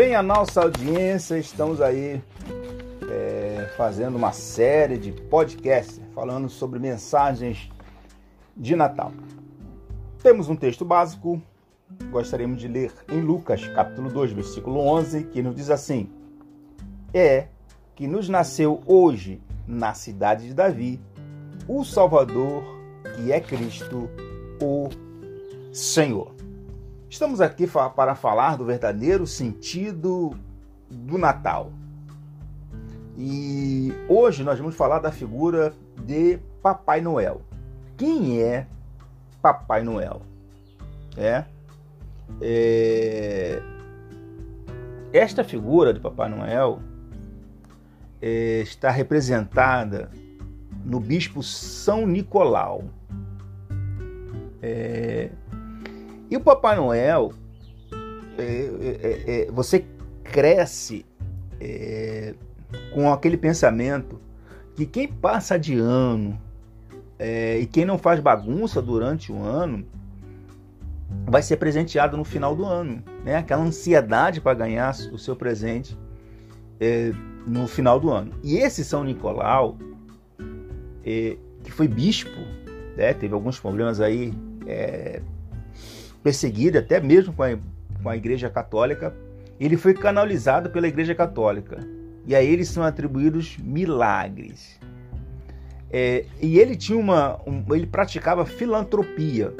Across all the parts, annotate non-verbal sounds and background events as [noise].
bem a nossa audiência? Estamos aí é, fazendo uma série de podcasts falando sobre mensagens de Natal. Temos um texto básico, gostaríamos de ler em Lucas, capítulo 2, versículo 11, que nos diz assim: É que nos nasceu hoje, na cidade de Davi, o Salvador, que é Cristo, o Senhor. Estamos aqui para falar do verdadeiro sentido do Natal. E hoje nós vamos falar da figura de Papai Noel. Quem é Papai Noel? É, é esta figura de Papai Noel é, está representada no bispo São Nicolau. É, e o Papai Noel, é, é, é, você cresce é, com aquele pensamento que quem passa de ano é, e quem não faz bagunça durante o ano vai ser presenteado no final do ano. Né? Aquela ansiedade para ganhar o seu presente é, no final do ano. E esse São Nicolau, que foi bispo, né? teve alguns problemas aí perseguido, até mesmo com a, com a Igreja Católica, ele foi canalizado pela Igreja Católica. E a ele são atribuídos milagres. É, e ele tinha uma. Um, ele praticava filantropia.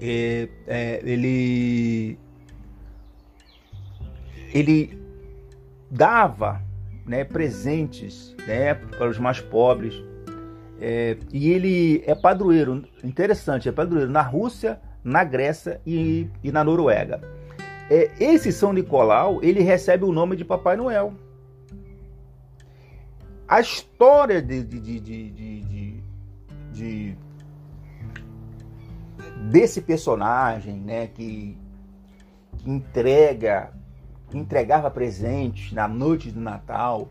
É, é, ele. Ele dava né, presentes né, para os mais pobres. É, e ele é padroeiro, interessante, é padroeiro na Rússia, na Grécia e, e na Noruega. É, esse São Nicolau ele recebe o nome de Papai Noel. A história de, de, de, de desse personagem, né, que, que entrega, que entregava presentes na noite do Natal,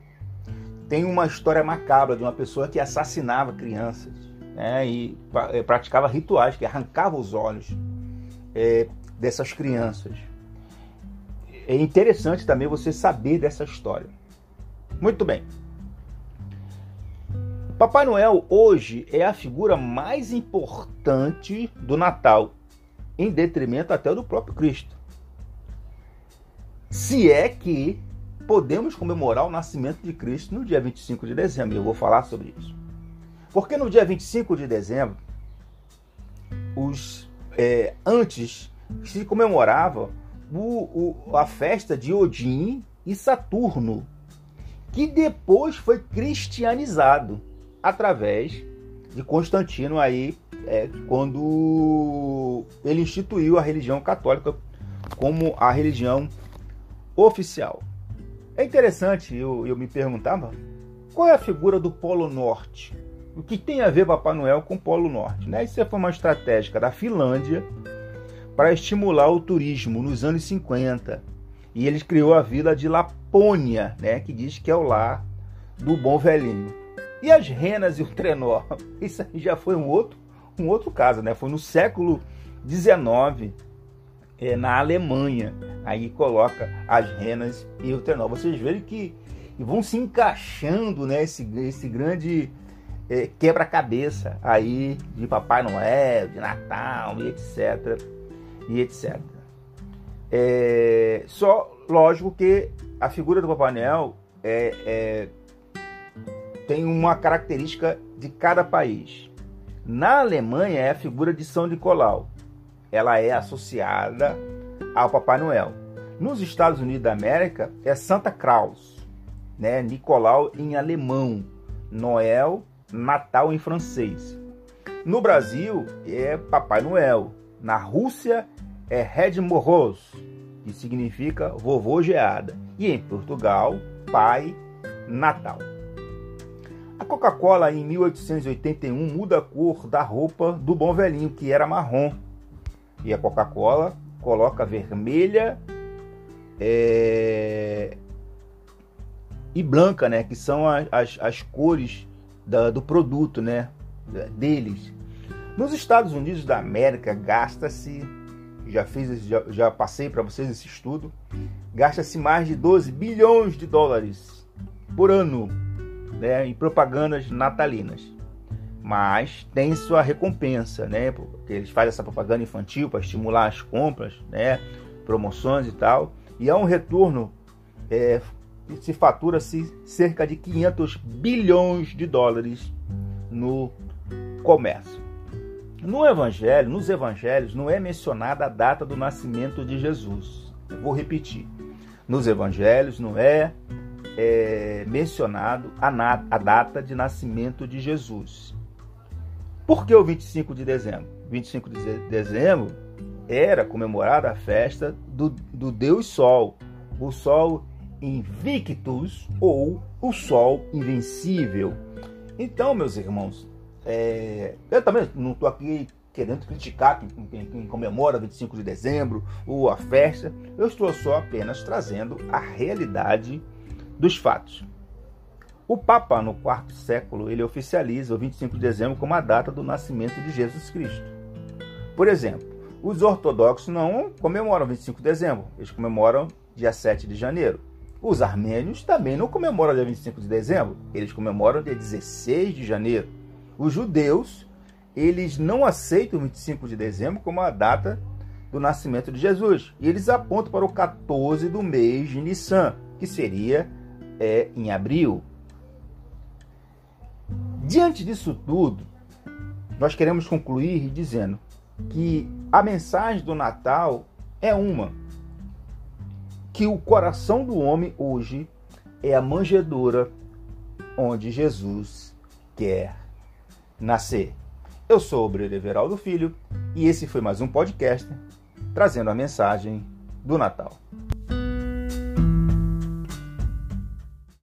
tem uma história macabra de uma pessoa que assassinava crianças né, e é, praticava rituais que arrancava os olhos é, dessas crianças. É interessante também você saber dessa história. Muito bem. Papai Noel hoje é a figura mais importante do Natal, em detrimento até do próprio Cristo. Se é que podemos comemorar o nascimento de Cristo no dia 25 de dezembro, eu vou falar sobre isso. Porque no dia 25 de dezembro, os, é, antes se comemorava o, o, a festa de Odin e Saturno, que depois foi cristianizado através de Constantino aí, é, quando ele instituiu a religião católica como a religião oficial. É interessante, eu, eu me perguntava, qual é a figura do Polo Norte? O que tem a ver Papai Noel com o Polo Norte? Né? Isso foi uma estratégia da Finlândia para estimular o turismo nos anos 50. E eles criou a vila de Lapônia, né? que diz que é o lar do bom velhinho. E as renas e o trenó? [laughs] Isso já foi um outro, um outro caso, né? Foi no século XIX, é, na Alemanha. Aí coloca as renas e o trenó. Vocês veem que vão se encaixando né, esse, esse grande é, quebra-cabeça aí de Papai Noel, de Natal e etc. E etc. É, só, lógico que a figura do Papai Noel é, é, tem uma característica de cada país. Na Alemanha é a figura de São Nicolau. Ela é associada ao Papai Noel. Nos Estados Unidos da América é Santa Claus, né? Nicolau em alemão, Noel Natal em francês. No Brasil é Papai Noel. Na Rússia é Red Morros, que significa vovô geada. E em Portugal, Pai Natal. A Coca-Cola em 1881 muda a cor da roupa do bom velhinho, que era marrom. E a Coca-Cola coloca vermelha é... e branca, né? Que são as, as, as cores da, do produto, né? Deles. Nos Estados Unidos da América gasta-se já fiz, já, já passei para vocês esse estudo, gasta-se mais de 12 bilhões de dólares por ano né, em propagandas natalinas. Mas tem sua recompensa, né? Porque eles fazem essa propaganda infantil para estimular as compras, né? Promoções e tal. E há um retorno, é, se fatura-se cerca de 500 bilhões de dólares no comércio. No evangelho, nos evangelhos, não é mencionada a data do nascimento de Jesus. Vou repetir. Nos evangelhos não é, é mencionado a, na, a data de nascimento de Jesus. Por que o 25 de dezembro? 25 de dezembro era comemorada a festa do, do Deus Sol, o Sol Invictus ou o Sol Invencível. Então, meus irmãos, é, eu também não estou aqui querendo criticar quem, quem, quem, comemora 25 de dezembro ou a festa, eu estou só apenas trazendo a realidade dos fatos. O Papa, no quarto século, ele oficializa o 25 de dezembro como a data do nascimento de Jesus Cristo. Por exemplo, os ortodoxos não comemoram 25 de dezembro, eles comemoram dia 7 de janeiro. Os armênios também não comemoram dia 25 de dezembro, eles comemoram dia 16 de janeiro. Os judeus, eles não aceitam o 25 de dezembro como a data do nascimento de Jesus. E eles apontam para o 14 do mês de Nissan, que seria é, em abril. Diante disso tudo, nós queremos concluir dizendo que a mensagem do Natal é uma: que o coração do homem hoje é a manjedoura onde Jesus quer nascer. Eu sou o Breno Everaldo Filho e esse foi mais um podcast trazendo a mensagem do Natal.